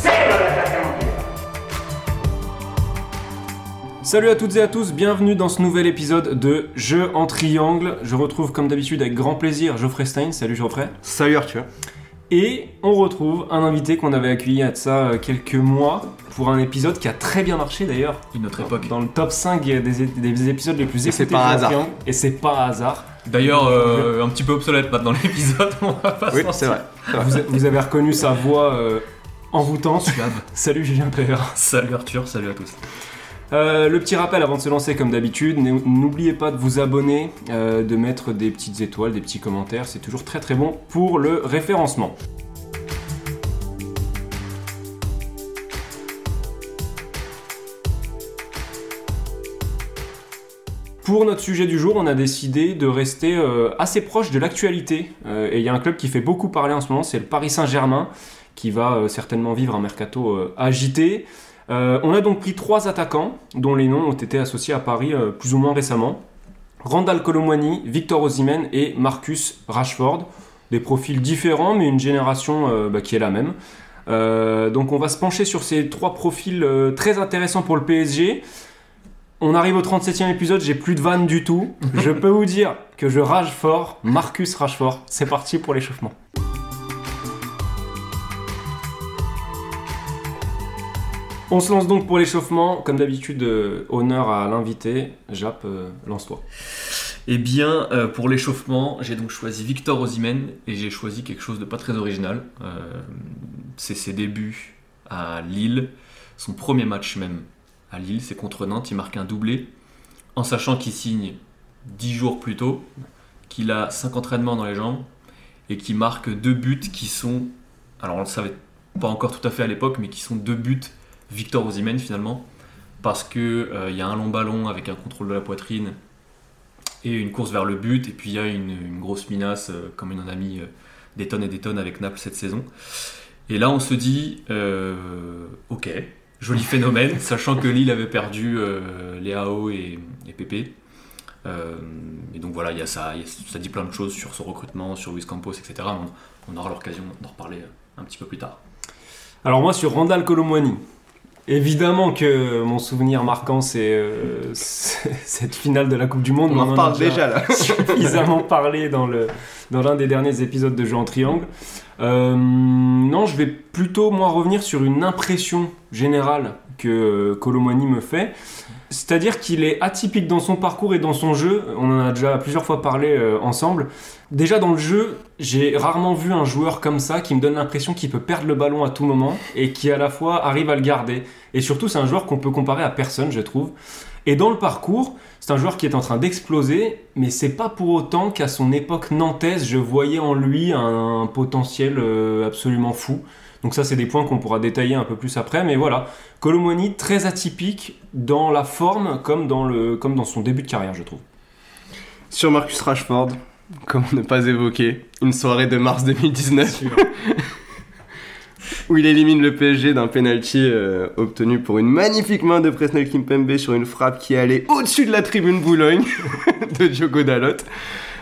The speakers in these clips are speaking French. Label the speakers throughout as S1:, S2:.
S1: C'est le l'attaquant.
S2: Salut à toutes et à tous, bienvenue dans ce nouvel épisode de Jeux en triangle. Je retrouve comme d'habitude avec grand plaisir Geoffrey Stein. Salut Geoffrey.
S3: Salut Arthur.
S2: Et on retrouve un invité qu'on avait accueilli de ça euh, quelques mois pour un épisode qui a très bien marché d'ailleurs.
S3: Une autre époque.
S2: Dans le top 5 des, des épisodes les plus
S3: Et c'est
S2: écoutés
S3: pas hasard.
S2: Et c'est pas un hasard.
S4: D'ailleurs, euh, un petit peu obsolète maintenant l'épisode, on va pas
S3: Oui,
S4: se
S3: c'est vrai.
S2: Vous avez reconnu sa voix euh, envoûtante.
S4: Suave.
S2: Salut Julien Père.
S4: Salut Arthur, salut à tous.
S2: Euh, le petit rappel avant de se lancer comme d'habitude, n'oubliez pas de vous abonner, euh, de mettre des petites étoiles, des petits commentaires, c'est toujours très très bon pour le référencement. Pour notre sujet du jour, on a décidé de rester euh, assez proche de l'actualité. Et il y a un club qui fait beaucoup parler en ce moment, c'est le Paris Saint-Germain, qui va euh, certainement vivre un mercato euh, agité. Euh, on a donc pris trois attaquants dont les noms ont été associés à Paris plus ou moins récemment. Randall Colomwani, Victor Osimhen et Marcus Rashford. Des profils différents mais une génération euh, bah, qui est la même. Euh, donc on va se pencher sur ces trois profils euh, très intéressants pour le PSG. On arrive au 37e épisode, j'ai plus de vannes du tout. je peux vous dire que je rage fort, Marcus Rashford. C'est parti pour l'échauffement. On se lance donc pour l'échauffement. Comme d'habitude, euh, honneur à l'invité. Jap, euh, lance-toi.
S4: Eh bien, euh, pour l'échauffement, j'ai donc choisi Victor Osimhen et j'ai choisi quelque chose de pas très original. C'est ses débuts à Lille, son premier match même à Lille, c'est contre Nantes, il marque un doublé, en sachant qu'il signe 10 jours plus tôt, qu'il a 5 entraînements dans les jambes et qu'il marque deux buts qui sont, alors on le savait pas encore tout à fait à l'époque, mais qui sont deux buts Victor Osimhen finalement, parce que euh, il y a un long ballon avec un contrôle de la poitrine et une course vers le but, et puis il y a une, une grosse minace, euh, comme il en a mis euh, des tonnes et des tonnes avec Naples cette saison. Et là, on se dit, euh, ok, joli phénomène, sachant que Lille avait perdu euh, Léao et, et Pépé. Euh, et donc voilà, il y a ça, il y a- ça dit plein de choses sur son recrutement, sur Luis Campos, etc. On, on aura l'occasion d'en reparler euh, un petit peu plus tard.
S2: Alors moi sur Randall Colomwani. Évidemment que mon souvenir marquant c'est euh, cette finale de la Coupe du Monde.
S3: On en
S2: a
S3: reparle déjà là.
S2: suffisamment parlé dans le dans l'un des derniers épisodes de Jeux en triangle. Euh, non, je vais plutôt moi revenir sur une impression générale que euh, Colomwani me fait. C'est-à-dire qu'il est atypique dans son parcours et dans son jeu. On en a déjà plusieurs fois parlé euh, ensemble. Déjà dans le jeu, j'ai rarement vu un joueur comme ça qui me donne l'impression qu'il peut perdre le ballon à tout moment et qui à la fois arrive à le garder. Et surtout, c'est un joueur qu'on peut comparer à personne, je trouve. Et dans le parcours, c'est un joueur qui est en train d'exploser, mais c'est pas pour autant qu'à son époque nantaise, je voyais en lui un potentiel euh, absolument fou. Donc ça, c'est des points qu'on pourra détailler un peu plus après, mais voilà. Colomwani, très atypique dans la forme comme dans, le, comme dans son début de carrière, je trouve.
S3: Sur Marcus Rashford, comment ne pas évoquer une soirée de mars 2019 où il élimine le PSG d'un penalty euh, obtenu pour une magnifique main de Presnel Kimpembe sur une frappe qui allait au-dessus de la tribune Boulogne de Diogo Dalot.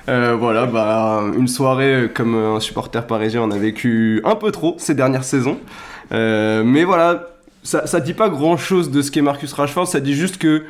S3: Euh, voilà, bah, une soirée euh, comme un supporter parisien on a vécu un peu trop ces dernières saisons. Euh, mais voilà, ça, ça dit pas grand chose de ce qu'est Marcus Rashford, ça dit juste que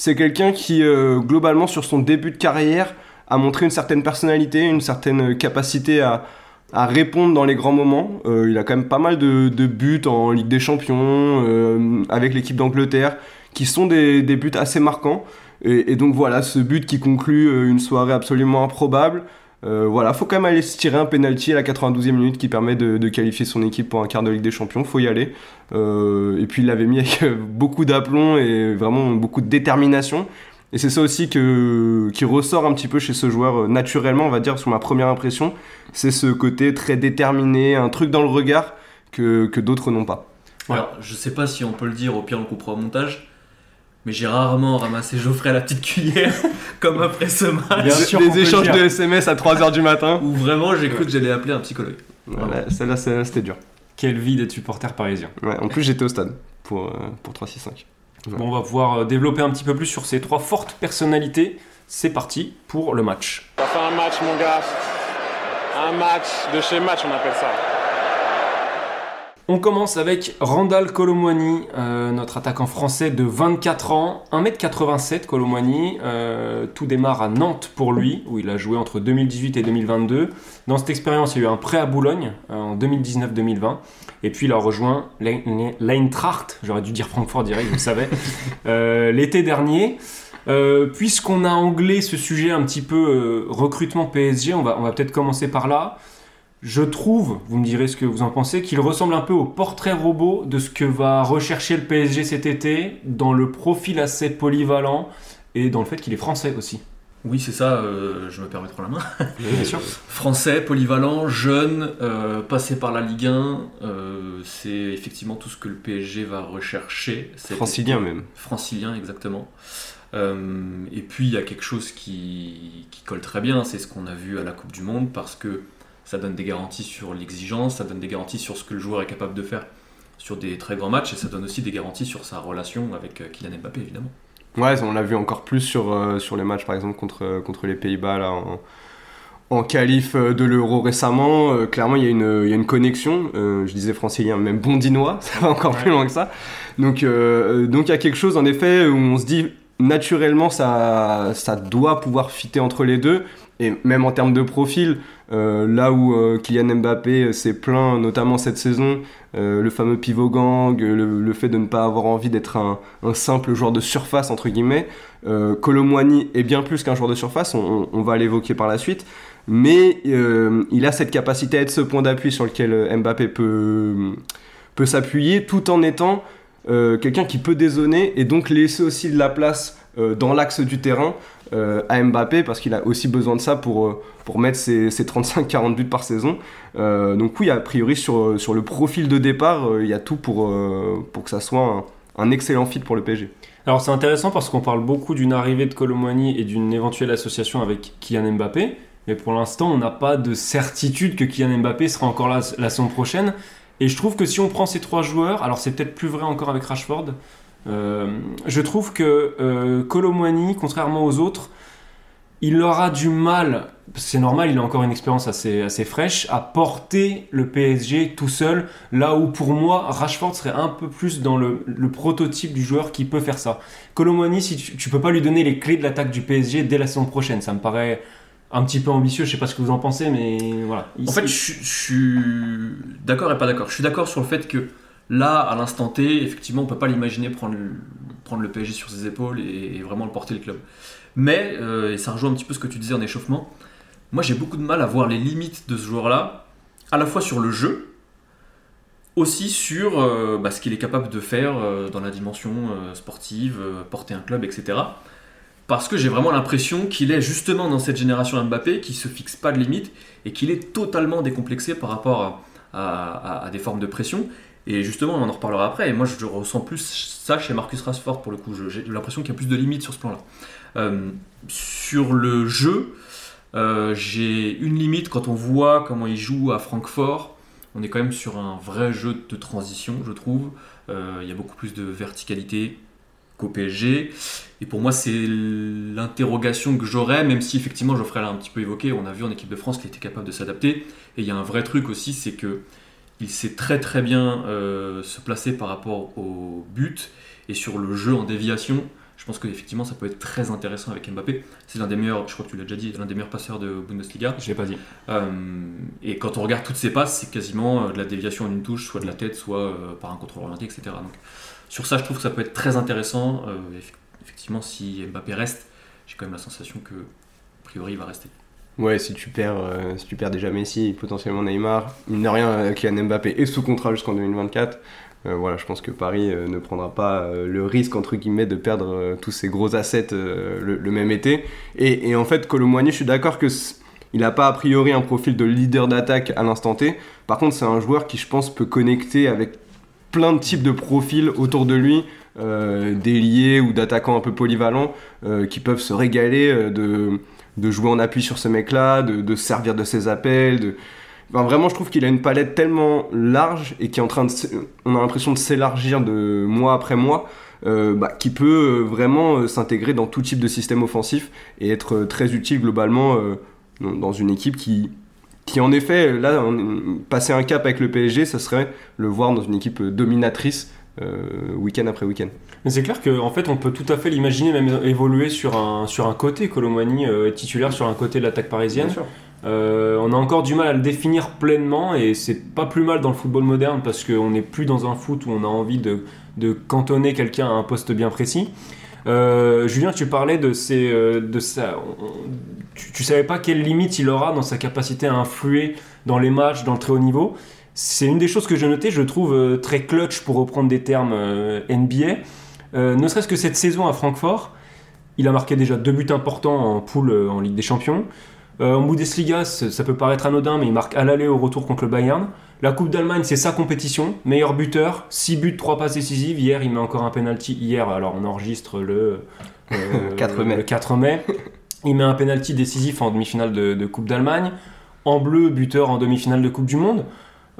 S3: c'est quelqu'un qui, euh, globalement, sur son début de carrière, a montré une certaine personnalité, une certaine capacité à, répondre dans les grands moments. Euh, il a quand même pas mal de, buts en Ligue des Champions, euh, avec l'équipe d'Angleterre, qui sont des buts assez marquants. Et, donc voilà, ce but qui conclut euh, une soirée absolument improbable. Euh, voilà, faut quand même aller se tirer un penalty à la 92e minute qui permet de, qualifier son équipe pour un quart de Ligue des Champions. Faut y aller. Euh, et puis il l'avait mis avec beaucoup d'aplomb et vraiment beaucoup de détermination. Et c'est ça aussi que, qui ressort un petit peu chez ce joueur naturellement, on va dire, sur ma première impression. C'est ce côté très déterminé, un truc dans le regard que, d'autres n'ont pas.
S2: Ouais.
S4: Alors, je sais pas si on peut le dire, au pire on coupera au montage, mais j'ai rarement ramassé Geoffrey à la petite cuillère, comme après ce match,
S2: Bien sûr
S3: échanges de SMS à 3h du matin.
S4: où vraiment j'ai cru que j'allais appeler un psychologue.
S3: Voilà, celle-là, c'était dur.
S2: Quelle vie d'être supporter parisien.
S3: Ouais, en plus, j'étais au stade pour, euh, pour 3-6-5. Ouais.
S2: Bon, on va pouvoir euh, développer un petit peu plus sur ces trois fortes personnalités. C'est parti pour le match.
S5: Ça fait un match, mon gars. Un match de chez match, on appelle ça.
S2: On commence avec Randall Colomwani, euh, notre attaquant français de 24 ans, 1m87 Colomwani. Euh, tout démarre à Nantes pour lui, où il a joué entre 2018 et 2022. Dans cette expérience, il y a eu un prêt à Boulogne euh, en 2019-2020. Et puis il a rejoint l'Ein- l'Eintracht, j'aurais dû dire Francfort direct, vous le savez, l'été dernier. Puisqu'on a anglais ce sujet un petit peu recrutement PSG, on va, on va peut-être commencer par là. Je trouve, vous me direz ce que vous en pensez, qu'il ressemble un peu au portrait robot de ce que va rechercher le PSG cet été, dans le profil assez polyvalent et dans le fait qu'il est français aussi.
S4: Oui, c'est ça, euh, je me permets de prendre la main.
S2: Bien sûr.
S4: Français, polyvalent, jeune, euh, passé par la Ligue 1, euh, c'est effectivement tout ce que le PSG va rechercher. cet
S3: Francilien
S4: été.
S3: même.
S4: Francilien, exactement. Euh, et puis il y a quelque chose qui, qui colle très bien, c'est ce qu'on a vu à la Coupe du Monde, parce que ça donne des garanties sur l'exigence, ça donne des garanties sur ce que le joueur est capable de faire sur des très grands matchs, et ça donne aussi des garanties sur sa relation avec euh, Kylian Mbappé, évidemment.
S3: Ouais, on l'a vu encore plus sur, euh, sur les matchs, par exemple, contre, euh, contre les Pays-Bas, là, en, en qualif de l'Euro récemment. Euh, clairement, il y, a une- il y a une connexion. Euh, je disais francilien, même bondinois, ça va encore
S2: Ouais.
S3: plus loin que ça. Donc, euh, donc il y a quelque chose, en effet, où on se dit, naturellement, ça, ça doit pouvoir fitter entre les deux. Et même en termes de profil, là où euh, Kylian Mbappé s'est plaint, notamment cette saison, euh, le fameux pivot gang, le, fait de ne pas avoir envie d'être un, simple joueur de surface, entre guillemets, euh, Colomwani est bien plus qu'un joueur de surface, on, va l'évoquer par la suite, mais euh, il a cette capacité à être ce point d'appui sur lequel euh, Mbappé peut, peut s'appuyer, tout en étant euh, quelqu'un qui peut dézonner et donc laisser aussi de la place euh, dans l'axe du terrain euh, à Mbappé parce qu'il a aussi besoin de ça pour, euh, pour mettre ses, ses 35-40 buts par saison. Euh, donc oui, a priori sur, sur le profil de départ, il y a tout pour, pour que ça soit un, excellent fit pour le PSG.
S2: Alors c'est intéressant parce qu'on parle beaucoup d'une arrivée de Colomwani et d'une éventuelle association avec Kylian Mbappé, mais pour l'instant on n'a pas de certitude que Kylian Mbappé sera encore là la saison prochaine. Et je trouve que si on prend ces trois joueurs, alors c'est peut-être plus vrai encore avec Rashford, je trouve que euh, Colomwani, contrairement aux autres, il aura du mal, c'est normal, il a encore une expérience assez, assez fraîche, à porter le PSG tout seul, là où pour moi, Rashford serait un peu plus dans le, prototype du joueur qui peut faire ça. Colomwani, si tu, tu peux pas lui donner les clés de l'attaque du PSG dès la saison prochaine, ça me paraît un petit peu ambitieux, je sais pas ce que vous en pensez, mais voilà.
S4: En fait, je suis d'accord et pas d'accord. Je suis d'accord sur le fait que là, à l'instant T, effectivement, on peut pas l'imaginer prendre, le- PSG sur ses épaules et, vraiment le porter le club. Mais, euh, et ça rejoint un petit peu ce que tu disais en échauffement, moi j'ai beaucoup de mal à voir les limites de ce joueur-là, à la fois sur le jeu, aussi sur euh, bah, ce qu'il est capable de faire euh, dans la dimension sportive, porter un club, etc. Parce que j'ai vraiment l'impression qu'il est justement dans cette génération Mbappé qui se fixe pas de limites et qu'il est totalement décomplexé par rapport à des formes de pression. Et justement, on en reparlera après. Et moi, je ressens plus ça chez Marcus Rashford pour le coup. J'ai l'impression qu'il y a plus de limites sur ce plan-là. Euh, sur le jeu, euh, j'ai une limite quand on voit comment il joue à Francfort. On est quand même sur un vrai jeu de transition, je trouve. Euh, il y a beaucoup plus de verticalité qu'au PSG. Et pour moi, c'est l'interrogation que j'aurais, même si effectivement Geoffrey l'a un petit peu évoqué, on a vu en équipe de France qu'il était capable de s'adapter. Et il y a un vrai truc aussi, c'est que il sait très très bien euh, se placer par rapport au but et sur le jeu en déviation. Je pense qu'effectivement ça peut être très intéressant avec Mbappé. C'est l'un des meilleurs, je crois que tu l'as déjà dit, l'un des meilleurs passeurs de Bundesliga.
S2: Je l'ai pas dit.
S4: Euh, et quand on regarde toutes ses passes, c'est quasiment euh, de la déviation en une touche, soit de la tête, soit par un contrôle orienté, etc. Donc, sur ça, je trouve que ça peut être très intéressant. Eff- effectivement, si Mbappé reste, j'ai quand même la sensation que, a priori, il va rester.
S3: Ouais, si tu perds, euh, si tu perds déjà Messi potentiellement Neymar, mine de rien, euh, Kylian Mbappé est sous contrat jusqu'en 2024. Euh, voilà, je pense que Paris euh, ne prendra pas le risque entre guillemets de perdre tous ces gros assets le, même été. Et, en fait, Colomboigny, je suis d'accord que il n'a pas a priori un profil de leader d'attaque à l'instant T. Par contre, c'est un joueur qui, je pense, peut connecter avec plein de types de profils autour de lui, euh, d'ailiers ou d'attaquants un peu polyvalents, qui peuvent se régaler de, de jouer en appui sur ce mec-là, de, de se servir de ses appels. Vraiment, je trouve qu'il a une palette tellement large et qui est en train de. On a l'impression de s'élargir de mois après mois. euh, bah, qui peut euh, vraiment euh, s'intégrer dans tout type de système offensif et être très utile globalement dans- une équipe qui, qui en effet, là, passer un cap avec le PSG, ça serait le voir dans une équipe dominatrice week-end après week-end.
S2: Mais c'est clair qu'en fait, on peut tout à fait l'imaginer même évoluer sur un, sur un côté. Colomani euh, est titulaire sur un côté de l'attaque parisienne. Euh, on a encore du mal à le définir pleinement et c'est pas plus mal dans le football moderne parce qu'on n'est plus dans un foot où on a envie de, de cantonner quelqu'un à un poste bien précis. Euh, Julien, tu parlais de, euh, de sa. tu, tu savais pas quelle limite il aura dans sa capacité à influer dans les matchs, dans le très haut niveau. C'est une des choses que j'ai notées, je trouve très clutch pour reprendre des termes NBA. Euh, ne serait-ce que cette saison à Francfort, il a marqué déjà deux buts importants en poule euh, en Ligue des Champions. Euh, en Bundesliga, ça peut paraître anodin, mais il marque à l'aller au retour contre le Bayern. La Coupe d'Allemagne, c'est sa compétition. Meilleur buteur, 6 buts, 3 passes décisives. Hier, il met encore un penalty. Hier, alors on enregistre le, euh,
S3: 4 mai.
S2: le 4 mai. Il met un penalty décisif en demi-finale de, de Coupe d'Allemagne. En bleu, buteur en demi-finale de Coupe du Monde.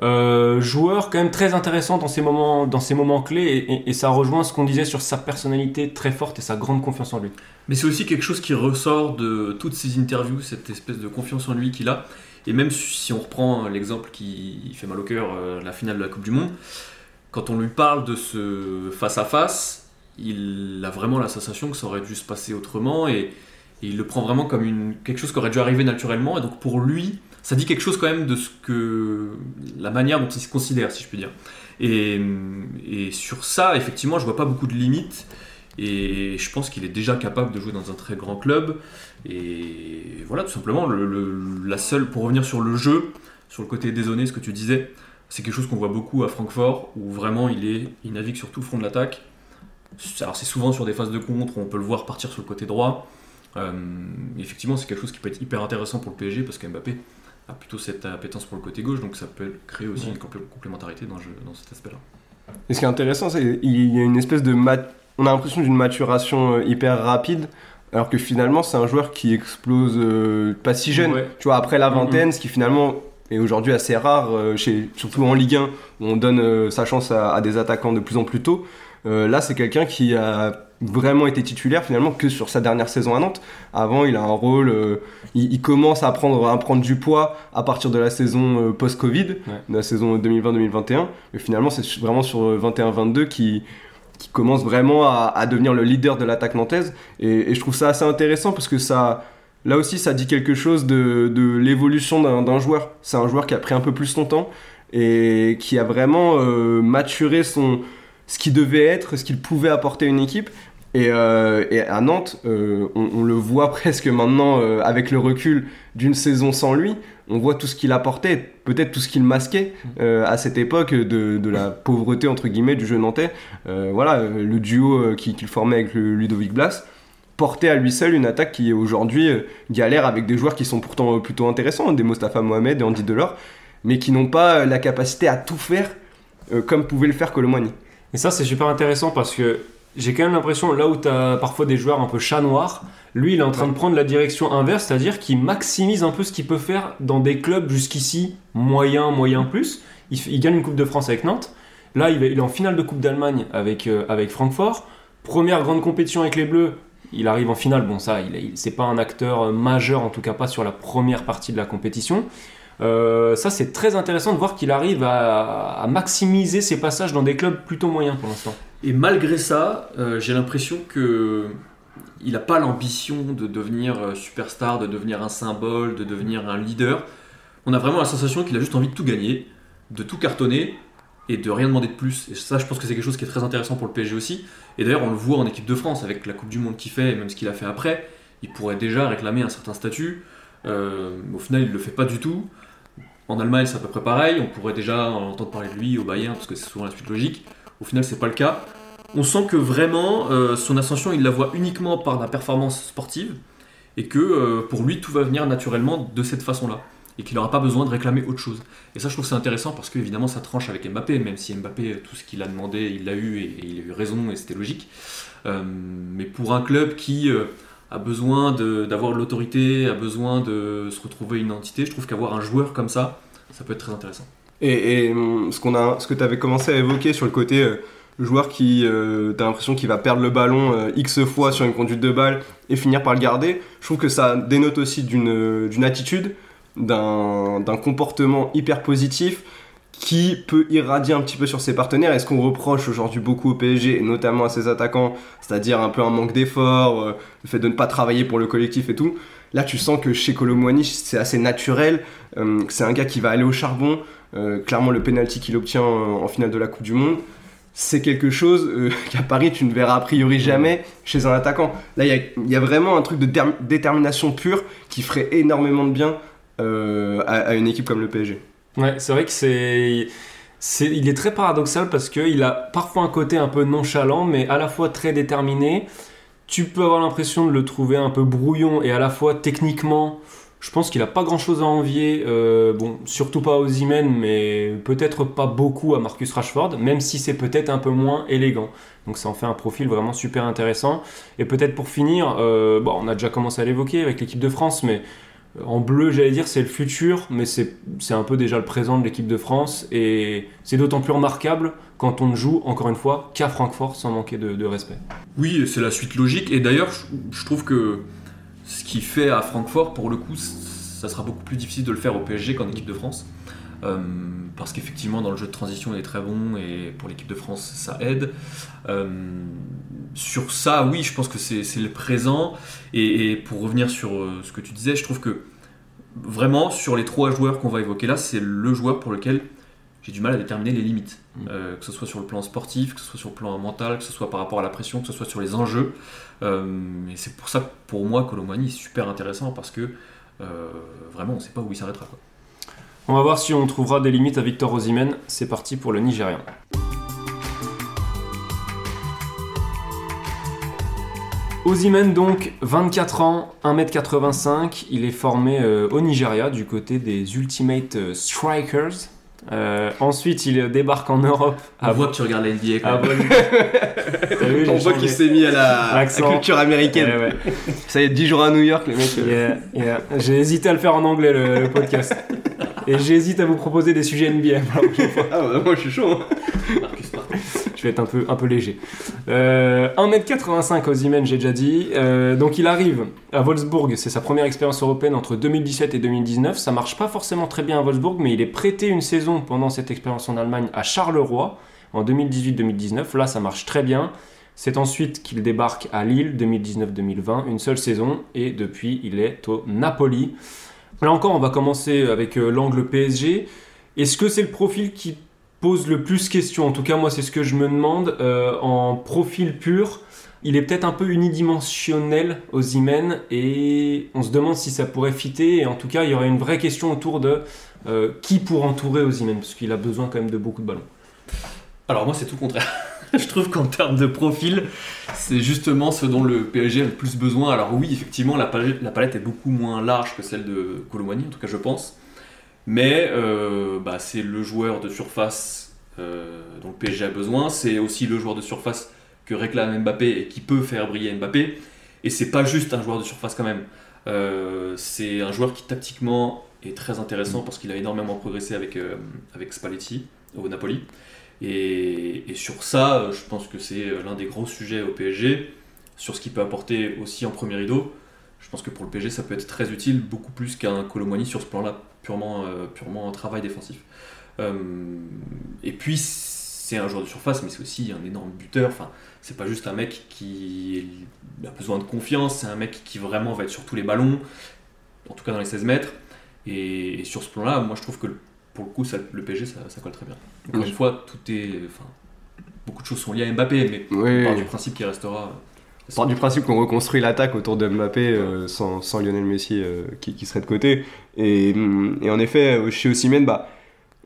S2: Euh, joueur quand même très intéressant dans ces moments, dans ces moments clés et, ça rejoint ce qu'on disait sur sa personnalité très forte et sa grande confiance en lui.
S4: Mais c'est aussi quelque chose qui ressort de toutes ces interviews, cette espèce de confiance en lui qu'il a. Et même si on reprend l'exemple qui fait mal au cœur, euh, la finale de la Coupe du Monde, quand on lui parle de ce face-à-face, il a vraiment la sensation que ça aurait dû se passer autrement et, il le prend vraiment comme quelque chose qui aurait dû arriver naturellement. Et donc pour lui, ça dit quelque chose quand même de ce que la manière dont il se considère, si je puis dire. Et, sur ça, effectivement, je vois pas beaucoup de limites. Et je pense qu'il est déjà capable de jouer dans un très grand club. Et voilà, tout simplement, le, le- la seule, pour revenir sur le jeu, sur le côté dézonné, ce que tu disais, c'est quelque chose qu'on voit beaucoup à Francfort, où vraiment il, est, il navigue sur tout le front de l'attaque. Alors c'est souvent sur des phases de contre, où on peut le voir partir sur le côté droit. Euh, effectivement, c'est quelque chose qui peut être hyper intéressant pour le PSG, parce qu'Mbappé a plutôt cette appétence pour le côté gauche, donc ça peut créer aussi une complé- complémentarité dans, jeu- dans cet aspect-là.
S3: Et ce qui est intéressant, c'est qu'il y a une espèce de mat- on a l'impression d'une maturation euh, hyper rapide, alors que finalement c'est un joueur qui explose euh, pas si jeune.
S2: Ouais.
S3: Tu vois, après la vingtaine, ce qui finalement est aujourd'hui assez rare, euh, chez, surtout en Ligue 1, où on donne euh, sa chance à, à des attaquants de plus en plus tôt. Euh, là, c'est quelqu'un qui a vraiment été titulaire finalement que sur sa dernière saison à Nantes. Avant, il a un rôle, euh, il, il commence à prendre, à prendre du poids à partir de la saison euh, post-Covid, de la saison 2020-2021. Mais finalement, c'est vraiment sur euh, 21-22 qui, qui commence vraiment à, à devenir le leader de l'attaque nantaise. Et, et je trouve ça assez intéressant parce que ça, là aussi, ça dit quelque chose de, de l'évolution d'un d'un joueur. C'est un joueur qui a pris un peu plus son temps et qui a vraiment euh, maturé son, ce qu'il devait être, ce qu'il pouvait apporter à une équipe. Et, euh, et à Nantes, euh, on, le voit presque maintenant euh, avec le recul d'une saison sans lui. On voit tout ce qu'il apportait, peut-être tout ce qu'il masquait à cette époque de, la pauvreté entre guillemets du jeu nantais. Voilà, le duo qui- qu'il formait avec Ludovic Blas portait à lui seul une attaque qui aujourd'hui galère avec des joueurs qui sont pourtant plutôt intéressants, des Mostafa Mohamed, des Andy Delors, mais qui n'ont pas la capacité à tout faire comme pouvait le faire Colomani.
S2: Et ça, c'est super intéressant parce que j'ai quand même l'impression, là où tu as parfois des joueurs un peu chat noir, lui, il est en train de prendre la direction inverse, c'est-à-dire qu'il maximise un peu ce qu'il peut faire dans des clubs jusqu'ici moyen, moyen plus. Il, gagne une Coupe de France avec Nantes. Là, il est, en finale de Coupe d'Allemagne avec, euh, avec Francfort. Première grande compétition avec les Bleus. Il arrive en finale. Bon, ça, il, il- c'est pas un acteur euh, majeur, en tout cas pas sur la première partie de la compétition. Euh, ça, c'est très intéressant de voir qu'il arrive à, maximiser ses passages dans des clubs plutôt moyens pour l'instant.
S4: Et malgré ça, euh, j'ai l'impression que il n'a pas l'ambition de devenir euh, superstar, de devenir un symbole, de devenir un leader. On a vraiment la sensation qu'il a juste envie de tout gagner, de tout cartonner et de rien demander de plus. Et ça, je pense que c'est quelque chose qui est très intéressant pour le PSG aussi. Et d'ailleurs, on le voit en équipe de France avec la Coupe du Monde qu'il fait et même ce qu'il a fait après. Il pourrait déjà réclamer un certain statut. Au final, il ne le fait pas du tout. En Allemagne, c'est à peu près pareil. On pourrait déjà entendre parler de lui au Bayern parce que c'est souvent la suite logique. Au final, c'est pas le cas. On sent que vraiment euh, son ascension, il la voit uniquement par la performance sportive et que euh, pour lui, tout va venir naturellement de cette façon-là. et qu'il n'aura pas besoin de réclamer autre chose. Et ça, je trouve c'est intéressant parce que évidemment, ça tranche avec Mbappé, même si Mbappé, tout ce qu'il a demandé, il l'a eu et, il a eu raison et c'était logique. Euh, mais pour un club qui euh, a besoin d'avoir de l'autorité, a besoin de se retrouver une identité, je trouve qu'avoir un joueur comme ça, ça peut être très intéressant.
S3: Et, hum, ce, qu'on a, ce que tu avais commencé à évoquer sur le côté euh, joueur qui, euh, t'as l'impression qu'il va perdre le ballon euh, X fois sur une conduite de balle et finir par le garder, je trouve que ça dénote aussi d'une attitude, d'un comportement hyper positif qui peut irradier un petit peu sur ses partenaires. Et ce qu'on reproche aujourd'hui beaucoup au PSG, et notamment à ses attaquants, c'est-à-dire un peu un manque d'effort, euh, le fait de ne pas travailler pour le collectif et tout. Là, tu sens que chez Colomboigny, c'est assez naturel. euh, c'est un gars qui va aller au charbon. Euh, clairement, le penalty qu'il obtient en, finale de la Coupe du Monde, c'est quelque chose qu'à Paris, tu ne verras a priori jamais chez un attaquant. Là, il y a, vraiment un truc de term- détermination pure qui ferait énormément de bien à, à une équipe comme le PSG.
S2: Ouais, c'est vrai que c'est. c'est- il est très paradoxal parce qu'il a parfois un côté un peu nonchalant, mais à la fois très déterminé. Tu peux avoir l'impression de le trouver un peu brouillon et à la fois techniquement, je pense qu'il a pas grand chose à envier. euh, bon, surtout pas aux Imen, mais peut-être pas beaucoup à Marcus Rashford, même si c'est peut-être un peu moins élégant. Donc ça en fait un profil vraiment super intéressant. Et peut-être pour finir, euh, bon, on a déjà commencé à l'évoquer avec l'équipe de France, mais en bleu, j'allais dire, c'est le futur, mais c'est un peu déjà le présent de l'équipe de France. Et c'est d'autant plus remarquable quand on ne joue, encore une fois, qu'à Francfort sans manquer de, respect.
S4: Oui, c'est la suite logique. Et d'ailleurs, je, trouve que ce qu'il fait à Francfort, pour le coup, ça sera beaucoup plus difficile de le faire au PSG qu'en équipe de France. Euh, parce qu'effectivement, dans le jeu de transition, il est très bon et pour l'équipe de France, ça aide. Euh, sur ça, oui, je pense que c'est le présent. Et, et pour revenir sur euh, ce que tu disais, je trouve que vraiment, sur les trois joueurs qu'on va évoquer là, c'est le joueur pour lequel j'ai du mal à déterminer les limites. Euh, que ce soit sur le plan sportif, que ce soit sur le plan mental, que ce soit par rapport à la pression, que ce soit sur les enjeux. Euh, et c'est pour ça que pour moi, Colomani est super intéressant parce que euh, vraiment, on ne sait pas où il s'arrêtera. quoi.
S2: On va voir si on trouvera des limites à Victor Osimhen. C'est parti pour le Nigérian. Osimhen donc, 24 ans, 1m85, il est formé euh, au Nigeria du côté des Ultimate euh, Strikers. Euh, ensuite, il débarque en Europe.
S4: On voit que tu regardes la NBA.
S2: Ah,
S4: Quand même.
S2: bon. T'as vu,
S3: On voit qu'il s'est mis à la, à culture américaine.
S2: Ouais, ouais.
S3: Ça y est, 10 jours à New York, les mecs.
S2: Yeah, yeah. J'ai hésité à le faire en anglais le, le podcast. Et j'hésite à vous proposer des sujets NBA. pour la prochaine fois.
S3: Ah, bah, moi je suis chaud. hein.
S2: Je vais être un peu, un peu léger. Euh, 1m85 Osimhen, j'ai déjà dit. Euh, donc il arrive à Wolfsburg, c'est sa première expérience européenne entre 2017 et 2019. Ça marche pas forcément très bien à Wolfsburg, mais il est prêté une saison pendant cette expérience en Allemagne à Charleroi en 2018-2019. Là, ça marche très bien. C'est ensuite qu'il débarque à Lille 2019-2020, une seule saison, et depuis il est au Napoli. Là encore, on va commencer avec euh, l'angle PSG. Est-ce que c'est le profil qui pose le plus question? En tout cas, moi, c'est ce que je me demande. Euh, en profil pur, il est peut-être un peu unidimensionnel aux Imen et on se demande si ça pourrait fitter. Et en tout cas, il y aurait une vraie question autour de euh, qui pour entourer aux Imen, parce qu'il a besoin quand même de beaucoup de ballons.
S4: Alors moi, c'est tout le contraire. Je trouve qu'en termes de profil, c'est justement ce dont le PSG a le plus besoin. Alors oui, effectivement, la palette, est beaucoup moins large que celle de Colomani, en tout cas je pense. Mais euh, bah, c'est le joueur de surface euh, dont le PSG a besoin. C'est aussi le joueur de surface que réclame Mbappé et qui peut faire briller Mbappé. Et c'est pas juste un joueur de surface quand même. Euh, c'est un joueur qui tactiquement est très intéressant parce qu'il a énormément progressé avec, avec Spalletti au Napoli. Et, sur ça, euh, je pense que c'est euh, l'un des gros sujets au PSG, sur ce qu'il peut apporter aussi en premier rideau. Je pense que pour le PSG, ça peut être très utile, beaucoup plus qu'un Colomani sur ce plan-là, purement, euh, purement un travail défensif. Euh, et puis, c'est un joueur de surface, mais c'est aussi un énorme buteur. Enfin, c'est pas juste un mec qui a besoin de confiance, c'est un mec qui vraiment va être sur tous les ballons, en tout cas dans les 16 mètres. Et, et sur ce plan-là, moi je trouve que pour le coup, ça- le PSG, ça, ça colle très bien. Encore
S3: Oui.
S4: une fois, tout est. Enfin, beaucoup de choses sont liées à Mbappé, mais
S3: Oui.
S4: on part du principe qu'il restera.
S3: On part du principe qu'on reconstruit l'attaque autour de Mbappé euh, sans, sans Lionel Messi euh, qui, qui serait de côté. Et, et en effet, euh, chez Osimhen, bah,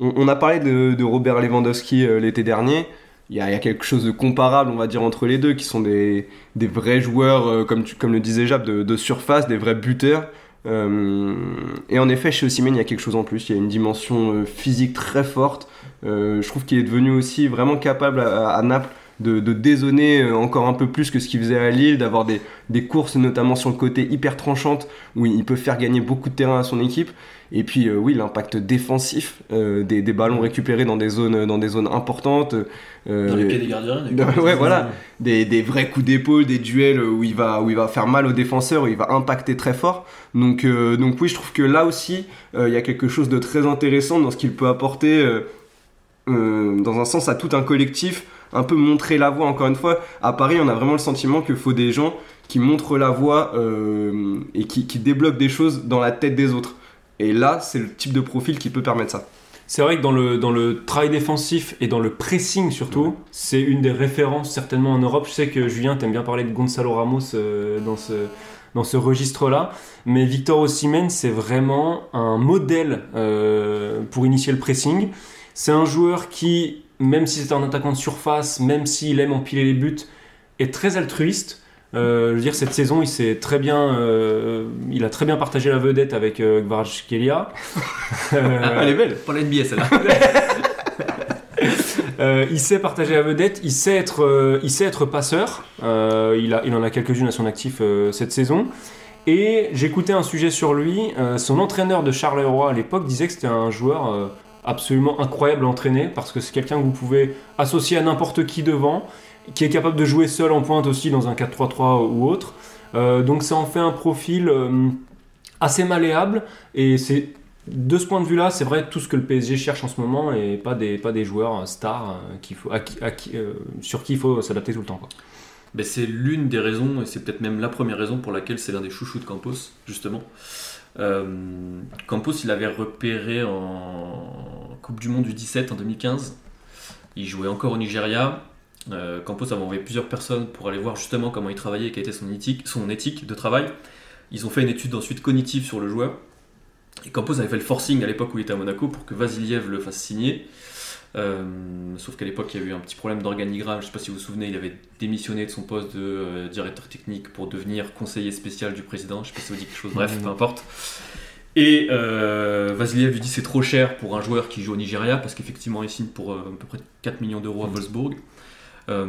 S3: on, on a parlé de, de Robert Lewandowski euh, l'été dernier. Il y, a, il y a quelque chose de comparable, on va dire, entre les deux, qui sont des, des vrais joueurs, comme, tu, comme le disait Jab, de, de surface, des vrais buteurs. Euh, et en effet, chez Osimhen, il y a quelque chose en plus. Il y a une dimension euh, physique très forte. Euh, je trouve qu'il est devenu aussi vraiment capable à, à Naples de, de dézonner euh, encore un peu plus que ce qu'il faisait à Lille, d'avoir des, des courses notamment sur le côté hyper tranchantes où il peut faire gagner beaucoup de terrain à son équipe. Et puis euh, oui, l'impact défensif euh, des, des ballons récupérés dans des zones, dans des zones importantes. euh,
S4: Dans les pieds des gardiens. des-
S3: ouais, voilà. Des, des vrais coups d'épaule, des duels où il, va, où il va faire mal aux défenseurs, où il va impacter très fort. Donc, donc oui, je trouve que là aussi, il y a quelque chose de très intéressant dans ce qu'il peut apporter, dans un sens, à tout un collectif, un peu montrer la voie. Encore une fois, à Paris, on a vraiment le sentiment qu'il faut des gens qui montrent la voie euh, et qui, qui débloquent des choses dans la tête des autres. Et là, c'est le type de profil qui peut permettre ça.
S2: C'est vrai que dans le, dans le travail défensif et dans le pressing surtout, c'est une des références certainement en Europe. Je sais que Julien, t'aimes bien parler de Gonzalo Ramos euh, dans ce, dans ce registre-là. Mais Victor Osimhen, c'est vraiment un modèle euh, pour initier le pressing. C'est un joueur qui, même si c'est un attaquant de surface, même s'il aime empiler les buts, est très altruiste. Euh, je veux dire, cette saison, il s'est très bien, euh, il a très bien partagé la vedette avec euh, Kvaratskhelia. Euh,
S3: Elle est belle.
S4: Pas la NBA celle-là.
S2: Euh, il sait partager la vedette, il sait être, il sait être passeur. Il, a, il en a quelques-unes à son actif cette saison. Et j'écoutais un sujet sur lui. son entraîneur de Charleroi à l'époque disait que c'était un joueur absolument incroyable à entraîner parce que c'est quelqu'un que vous pouvez associer à n'importe qui devant, qui est capable de jouer seul en pointe aussi dans un 4-3-3 ou autre. Euh, donc ça en fait un profil euh, assez malléable et c'est de ce point de vue-là, c'est vrai tout ce que le PSG cherche en ce moment et pas des, pas des joueurs euh, stars faut, sur qui il faut s'adapter tout le temps. Quoi.
S4: Ben, c'est l'une des raisons, et c'est peut-être même la première raison pour laquelle c'est l'un des chouchous de Campos, justement. Euh, Campos, il avait repéré en Coupe du Monde du 17 en 2015. Il jouait encore au Nigeria. Euh, Campos avait envoyé plusieurs personnes pour aller voir justement comment il travaillait et quelle était son éthique, son éthique de travail. Ils ont fait une étude ensuite cognitive sur le joueur. Et Campos avait fait le forcing à l'époque où il était à Monaco pour que Vasiliev le fasse signer. Euh, sauf qu'à l'époque, il y a eu un petit problème d'organigramme. Je ne sais pas si vous vous souvenez, il avait démissionné de son poste de euh, directeur technique pour devenir conseiller spécial du président. Je ne sais pas si ça vous dit quelque chose. Bref, peu importe. Et euh, Vasiliev lui dit c'est trop cher pour un joueur qui joue au Nigeria parce qu'effectivement il signe pour euh, à peu près 4 millions d'euros à Wolfsburg. Euh,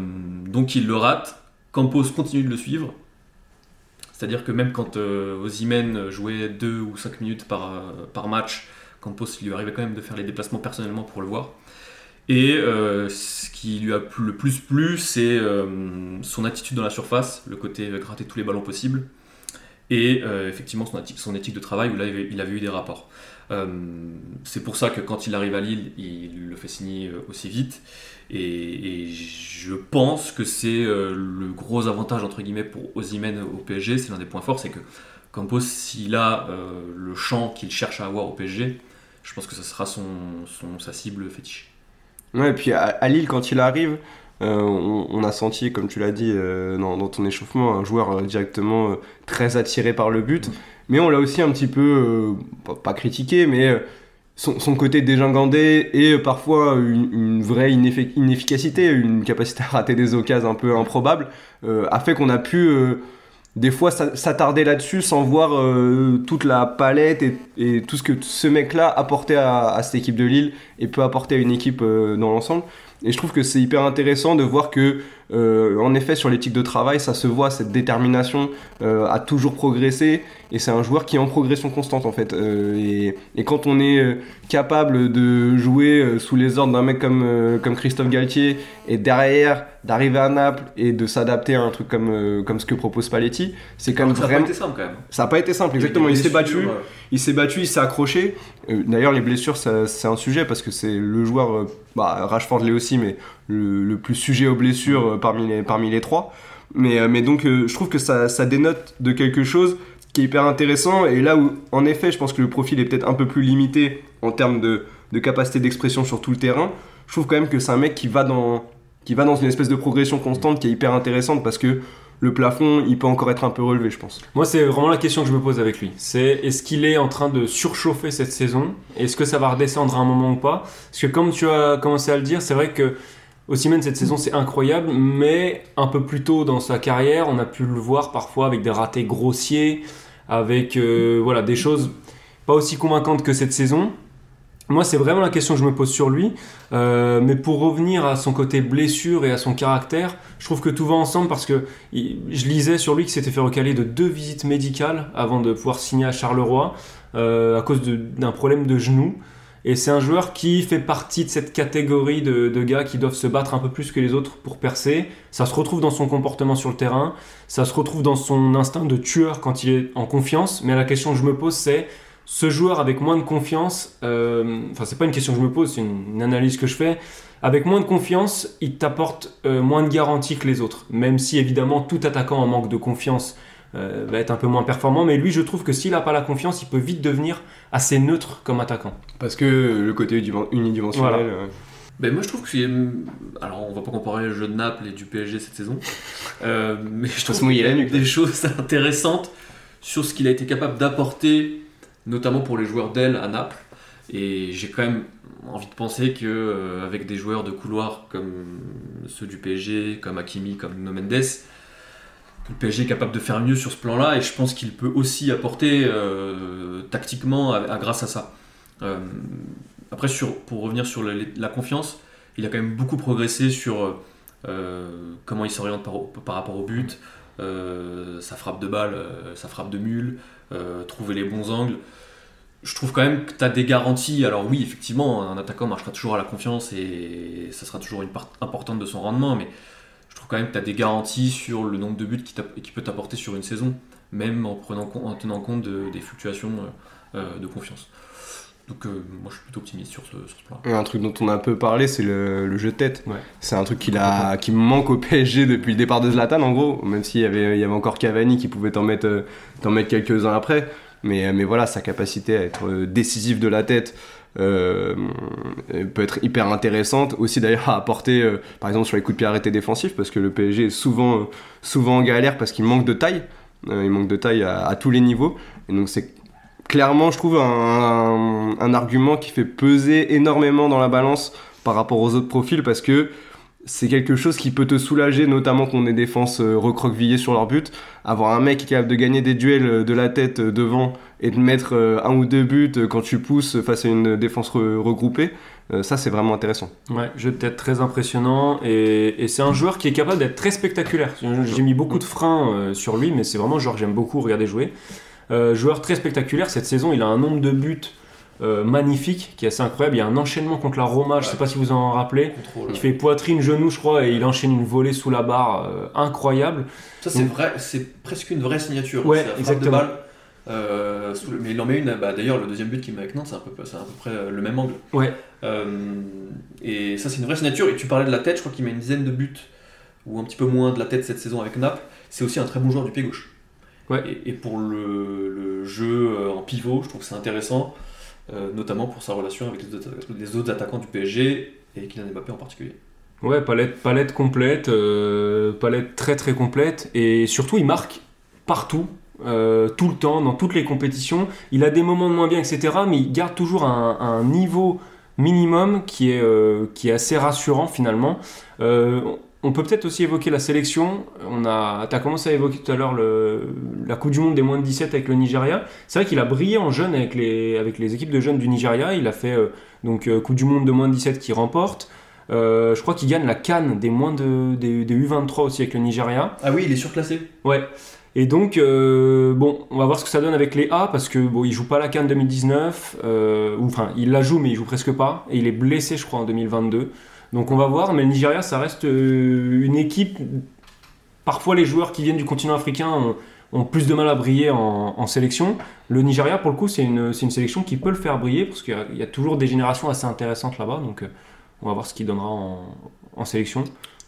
S4: donc il le rate. Campos continue de le suivre. C'est-à-dire que même quand Osimhen jouait 2 ou 5 minutes par, par match, Campos il lui arrivait quand même de faire les déplacements personnellement pour le voir. Et euh, ce qui lui a le plus plu, c'est euh, son attitude dans la surface, le côté euh, gratter tous les ballons possibles, et effectivement son, éthique de travail où là il avait, eu des rapports. C'est pour ça que quand il arrive à Lille, il le fait signer aussi vite. Et, je pense que c'est le gros avantage entre guillemets pour Osimhen au PSG, c'est l'un des points forts, c'est que Campos, s'il a le champ qu'il cherche à avoir au PSG, je pense que ce sera son- sa cible fétiche.
S3: Et puis à, Lille, quand il arrive, euh, on, a senti, comme tu l'as dit euh, dans, ton échauffement, un joueur euh, directement très attiré par le but. Mais on l'a aussi un petit peu, pas- critiqué, mais son, côté dégingandé et parfois une, vraie ineffi- inefficacité, une capacité à rater des occasions un peu improbables, a fait qu'on a pu des fois s'a- s'attarder là-dessus sans voir euh, toute la palette et, tout ce que ce mec-là apportait à, à cette équipe de Lille et peut apporter à une équipe euh, dans l'ensemble. Et je trouve que c'est hyper intéressant de voir que, euh, en effet, sur l'éthique de travail, ça se voit, cette détermination euh, à toujours progresser. Et c'est un joueur qui est en progression constante, en fait. Euh, et, et quand on est euh, capable de jouer euh, sous les ordres d'un mec comme, euh, comme Christophe Galtier, et derrière d'arriver à Naples et de s'adapter à un truc comme, euh, comme ce que propose Paletti, c'est quand même
S4: ça n'a pas
S3: vraiment.
S4: été simple quand même.
S3: Ça n'a pas été simple, exactement. Il s'est battu, il s'est battu, il s'est accroché. Euh, D'ailleurs, les blessures, ça- c'est un sujet parce que c'est le joueur, euh, bah, Rashford l'est aussi, mais le, plus sujet aux blessures euh, parmi les, parmi les trois. Mais, euh, mais donc, euh, je trouve que ça, ça dénote de quelque chose qui est hyper intéressant. Et là où, en effet, je pense que le profil est peut-être un peu plus limité en termes de, de capacité d'expression sur tout le terrain, je trouve quand même que c'est un mec qui va dans qui va dans une espèce de progression constante qui est hyper intéressante parce que le plafond, il peut encore être un peu relevé, je pense.
S2: Moi, c'est vraiment la question que je me pose avec lui. C'est est-ce qu'il est en train de surchauffer cette saison? Est-ce que ça va redescendre à un moment ou pas? Parce que comme tu as commencé à le dire, c'est vrai que Osimhen cette saison c'est incroyable, mais un peu plus tôt dans sa carrière, on a pu le voir parfois avec des ratés grossiers, avec euh, voilà, des choses pas aussi convaincantes que cette saison. Moi, c'est vraiment la question que je me pose sur lui. Euh, mais pour revenir à son côté blessure et à son caractère, je trouve que tout va ensemble parce que je lisais sur lui qu'il s'était fait recaler de deux visites médicales avant de pouvoir signer à Charleroi euh, à cause d'un problème de genou. Et c'est un joueur qui fait partie de cette catégorie de, gars qui doivent se battre un peu plus que les autres pour percer. Ça se retrouve dans son comportement sur le terrain, ça se retrouve dans son instinct de tueur quand il est en confiance. Mais la question que je me pose, c'est ce joueur avec moins de confiance, euh, enfin c'est pas une question que je me pose, c'est une, une analyse que je fais. Avec moins de confiance, il t'apporte euh, moins de garanties que les autres. Même si évidemment tout attaquant en manque de confiance euh, va être un peu moins performant. Mais lui, je trouve que s'il n'a pas la confiance, il peut vite devenir assez neutre comme attaquant.
S3: Parce que le côté unidimen- unidimensionnel.
S2: Voilà.
S3: euh,
S4: Ben moi je trouve que c'est... Alors on va pas comparer le jeu de Naples et du PSG cette saison, Euh, mais je trouve qu'il y a
S3: la nuque,
S4: des choses intéressantes sur ce qu'il a été capable d'apporter, notamment pour les joueurs d'aile à Naples. Et j'ai quand même envie de penser que euh, avec des joueurs de couloir comme ceux du PSG, comme Hakimi, comme Nuno Mendes, le PSG est capable de faire mieux sur ce plan-là. Et je pense qu'il peut aussi apporter euh, tactiquement grâce à ça. Euh, après, pour revenir sur la, confiance, il a quand même beaucoup progressé sur euh, comment il s'oriente par, rapport au but, sa frappe de balle, sa frappe de mule, trouver les bons angles. Je trouve quand même que tu as des garanties. Alors oui, effectivement, un attaquant marchera toujours à la confiance et ça sera toujours une part importante de son rendement, mais trouve quand même que tu as des garanties sur le nombre de buts qu'il peut t'apporter sur une saison, même en, prenant, en tenant compte de- des fluctuations euh, euh, de confiance. Donc euh, moi je suis plutôt optimiste sur ce, sur ce plan.
S3: Et un truc dont on a un peu parlé, c'est le, le jeu de tête.
S2: Ouais.
S3: C'est un truc qu'il a, qui me manque au PSG depuis le départ de Zlatan, en gros. Même s'il y avait, il y avait encore Cavani qui pouvait t'en mettre, t'en mettre quelques-uns après. Mais, mais voilà, sa capacité à être décisif de la tête euh, peut être hyper intéressante. Aussi d'ailleurs à apporter, euh, par exemple, sur les coups de pied arrêtés défensifs, parce que le PSG est souvent, euh, souvent en galère parce qu'il manque de taille. Il manque de taille à, tous les niveaux. Et donc c'est clairement, je trouve, un argument qui fait peser énormément dans la balance par rapport aux autres profils parce que c'est quelque chose qui peut te soulager, notamment qu'on ait des défenses euh, recroquevillées sur leur but. Avoir un mec qui est capable de gagner des duels euh, de la tête euh, devant et de mettre un ou deux buts quand tu pousses face à une défense re- regroupée, ça c'est vraiment intéressant.
S2: Ouais, jeu de tête très impressionnant et, c'est un joueur qui est capable d'être très spectaculaire. J'ai mis beaucoup de freins sur lui, mais c'est vraiment un joueur que j'aime beaucoup regarder jouer. Joueur très spectaculaire, cette saison il a un nombre de buts euh, magnifique qui est assez incroyable. Il y a un enchaînement contre la Roma, je sais pas si vous en rappelez.
S4: Contrôle.
S2: Il fait poitrine, genou, je crois, et il enchaîne une volée sous la barre euh, incroyable.
S4: Ça, c'est
S2: Donc-
S4: vrai, c'est presque une vraie signature.
S2: Ouais, exactement.
S4: De balle, euh, sous le- mais il en met une. bah, D'ailleurs, le deuxième but qu'il met avec Nantes, c'est à peu, c'est à peu près le même angle.
S2: Ouais.
S4: Et ça, c'est une vraie signature. Et tu parlais de la tête, je crois qu'il met une dizaine de buts, ou un petit peu moins de la tête cette saison avec Naples. C'est aussi un très bon joueur du pied gauche.
S2: Ouais.
S4: Et, et pour le, le jeu en pivot, je trouve que c'est intéressant, euh, notamment pour sa relation avec les autres, attaquants du PSG et Kylian Mbappé en particulier.
S2: Ouais, palette, palette complète, euh, palette très très complète, et surtout il marque partout, euh, tout le temps, dans toutes les compétitions. Il a des moments de moins bien, etc., mais il garde toujours un, niveau minimum qui est, assez rassurant finalement. On peut peut-être aussi évoquer la sélection. On a, as commencé à évoquer tout à l'heure la Coupe du Monde des moins de 17 avec le Nigeria. C'est vrai qu'il a brillé en jeune avec les, avec les équipes de jeunes du Nigeria. Il a fait euh, donc euh, Coupe du Monde de moins de 17 qui remporte. Euh, je crois qu'il gagne la canne des moins de des, des U23 aussi avec le Nigeria.
S4: Ah oui, il est surclassé.
S2: Ouais. Et donc euh, bon, on va voir ce que ça donne avec les A parce que bon, il joue pas la canne 2019. euh, ou enfin, il la joue mais il joue presque pas. Et il est blessé, je crois, en 2022. Donc on va voir. Mais le Nigeria, ça reste euh, une équipe. Parfois, les joueurs qui viennent du continent africain ont, plus de mal à briller en, sélection. Le Nigeria, pour le coup, c'est une, sélection qui peut le faire briller parce qu'il y a- toujours des générations assez intéressantes là-bas. Donc euh, on va voir ce qu'il donnera en, en sélection.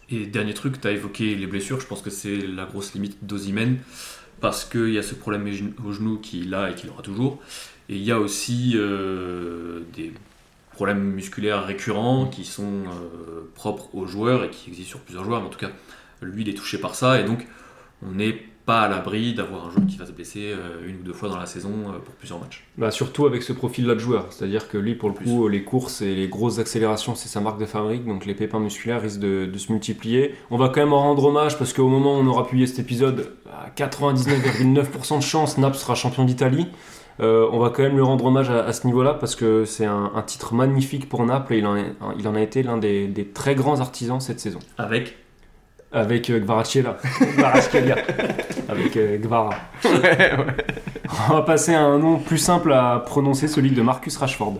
S4: Et dernier truc, tu as évoqué les blessures, je pense que c'est la grosse limite d'Ozimène, parce qu'il y a ce problème au genou qu'il a et qu'il aura toujours. Et il y a aussi euh, des problèmes musculaires récurrents qui sont euh, propres aux joueurs et qui existent sur plusieurs joueurs, mais en tout cas, lui, il est touché par ça, et donc on est pas à l'abri d'avoir un joueur qui va se blesser euh, une ou deux fois dans la saison euh, pour plusieurs matchs.
S2: Bah, surtout avec ce profil-là de joueur. C'est-à-dire que lui, pour le
S4: Plus.
S2: coup, les courses et les grosses accélérations, c'est sa marque de fabrique. Donc les pépins musculaires risquent de, de se multiplier. On va quand même en rendre hommage parce qu'au moment où on aura publié cet épisode, à 99,9% de chance, Naples sera champion d'Italie. Euh, on va quand même lui rendre hommage à, à ce niveau-là parce que c'est un, un titre magnifique pour Naples et il en, est- il en a été l'un des, des très grands artisans cette saison.
S4: Avec
S2: Avec euh. Avec euh, Gvara. On va passer à un nom plus simple à prononcer, celui de Marcus Rashford.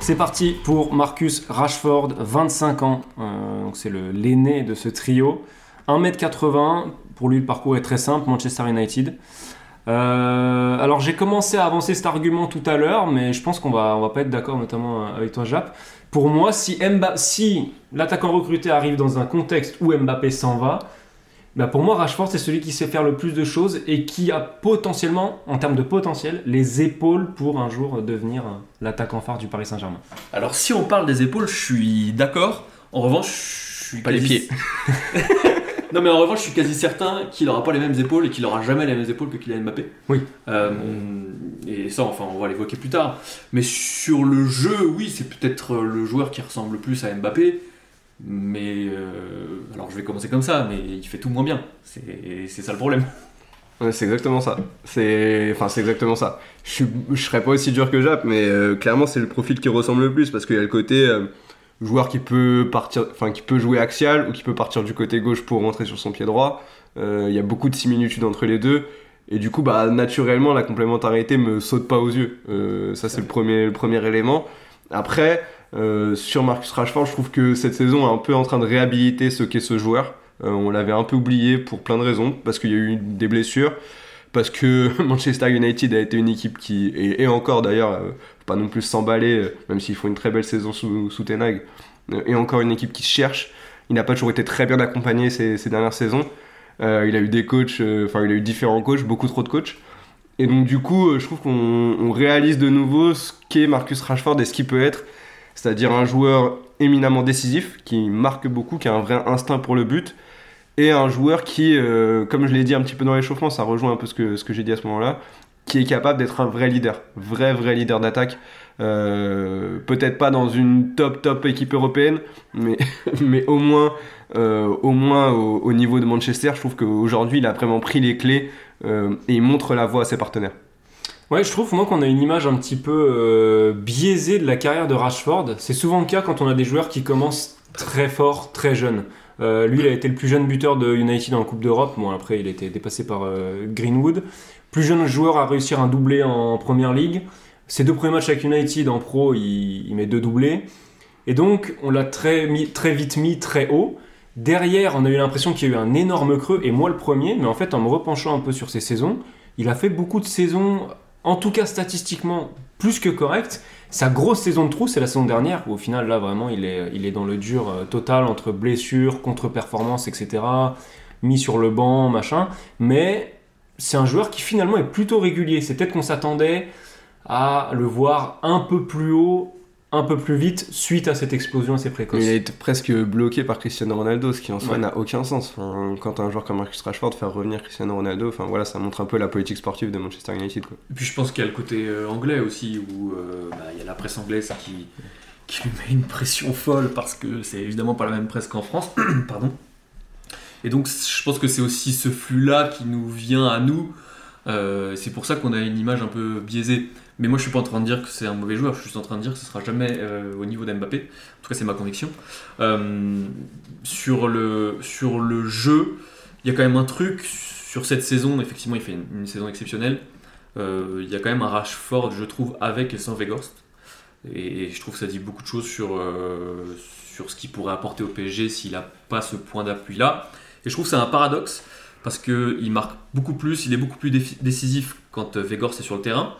S2: C'est parti pour Marcus Rashford, 25 ans. Euh, donc c'est le- l'aîné de ce trio. 1m80, pour lui le parcours est très simple, Manchester United. Euh, alors j'ai commencé à avancer cet argument tout à l'heure, mais je pense qu'on va, on va pas être d'accord, notamment euh, avec toi Jap. Pour moi, si, Mba- si l'attaquant recruté arrive dans un contexte où Mbappé s'en va, bah pour moi Rashford c'est celui qui sait faire le plus de choses et qui a potentiellement, en termes de potentiel, les épaules pour un jour devenir euh, l'attaquant phare du Paris Saint-Germain.
S4: Alors si on parle des épaules, je suis d'accord. En revanche, je suis
S3: Pas les pieds.
S4: non mais en revanche, je suis quasi certain qu'il n'aura pas les mêmes épaules et qu'il n'aura jamais les mêmes épaules que Kylian Mbappé.
S2: Oui.
S4: Euh, et ça, enfin, on va l'évoquer plus tard. Mais sur le jeu, oui, c'est peut-être le joueur qui ressemble le plus à Mbappé. Mais euh, alors je vais commencer comme ça, mais il fait tout moins bien. C'est ça le problème.
S3: Ouais, c'est exactement ça. C'est, enfin, c'est exactement ça. Je, suis... je serais pas aussi dur que Jap, mais euh, clairement, c'est le profil qui ressemble le plus parce qu'il y a le côté euh, joueur qui peut partir, enfin, qui peut jouer axial ou qui peut partir du côté gauche pour rentrer sur son pied droit. Euh, Il y a beaucoup de similitudes entre les deux. Et du coup, bah, naturellement, la complémentarité me saute pas aux yeux. Euh, ça, c'est le premier, le premier élément. Après, euh, sur Marcus Rashford, je trouve que cette saison est un peu en train de réhabiliter ce qu'est ce joueur. On l'avait un peu oublié pour plein de raisons, parce qu'il y a eu des blessures, parce que Manchester United a été une équipe qui, et, et encore d'ailleurs, euh, pas non plus s'emballer, euh, même s'ils font une très belle saison sous, sous Ten Hag, euh, et encore une équipe qui cherche. Il n'a pas toujours été très bien accompagné ces, dernières saisons. Il a eu des coachs, enfin il a eu différents coachs, beaucoup trop de coachs. Et donc du coup, je trouve qu'on on réalise de nouveau ce qu'est Marcus Rashford et ce qu'il peut être, c'est-à-dire un joueur éminemment décisif, qui marque beaucoup, qui a un vrai instinct pour le but, et un joueur qui, euh, comme je l'ai dit un petit peu dans l'échauffement, ça rejoint un peu ce que, ce que j'ai dit à ce moment-là, qui est capable d'être un vrai leader, vrai vrai leader d'attaque. Euh, Peut-être pas dans une top top équipe européenne, mais, mais au moins, euh, au, moins au, au niveau de Manchester, je trouve qu'aujourd'hui il a vraiment pris les clés et il montre la voie à ses partenaires.
S2: Ouais, je trouve moi qu'on a une image un petit peu biaisée de la carrière de Rashford. C'est souvent le cas quand on a des joueurs qui commencent très fort, très jeunes. Euh, lui, il a été le plus jeune buteur de United en Coupe d'Europe. Bon, après, il a été dépassé par euh, Greenwood. Plus jeune joueur à réussir un doublé en Première Ligue. Ses deux premiers matchs avec United en pro, il, met deux doublés. Et donc, on l'a très, très vite mis très haut. Derrière, on a eu l'impression qu'il y a eu un énorme creux, et moi le premier, mais en fait, en me repenchant un peu sur ses saisons, il a fait beaucoup de saisons, en tout cas statistiquement, plus que correctes. Sa grosse saison de trou, c'est la saison dernière, où au final, là, vraiment, il est, dans le dur euh, total entre blessures, contre-performances, etc., mis sur le banc, machin. Mais c'est un joueur qui finalement est plutôt régulier. C'est peut-être qu'on s'attendait à le voir un peu plus haut, un peu plus vite, suite à cette explosion assez précoce.
S3: Il a été presque bloqué par Cristiano Ronaldo, ce qui en soi
S2: Ouais.
S3: n'a aucun sens. Enfin, quand un joueur comme Marcus Rashford faire revenir Cristiano Ronaldo, enfin voilà, ça montre un peu la politique sportive de Manchester United. Quoi.
S4: Et puis je pense qu'il y a le côté euh, anglais aussi, où euh, bah, il y a la presse anglaise qui, qui lui met une pression folle parce que c'est évidemment pas la même presse qu'en France. Pardon. Et donc je pense que c'est aussi ce flux-là qui nous vient à nous. Euh, c'est pour ça qu'on a une image un peu biaisée. Mais moi je suis pas en train de dire que c'est un mauvais joueur, je suis juste en train de dire que ce sera jamais euh, au niveau d'Mbappé. En tout cas c'est ma conviction. Euh, sur, le, sur le jeu, il y a quand même un truc sur cette saison, effectivement il fait une, saison exceptionnelle. Euh, Il y a quand même un Rashford, je trouve, avec et sans Weghorst. Et je trouve que ça dit beaucoup de choses sur, sur ce qu'il pourrait apporter au PSG s'il n'a pas ce point d'appui-là. Et je trouve que c'est un paradoxe parce qu'il marque beaucoup plus, il est beaucoup plus décisif quand Weghorst est sur le terrain.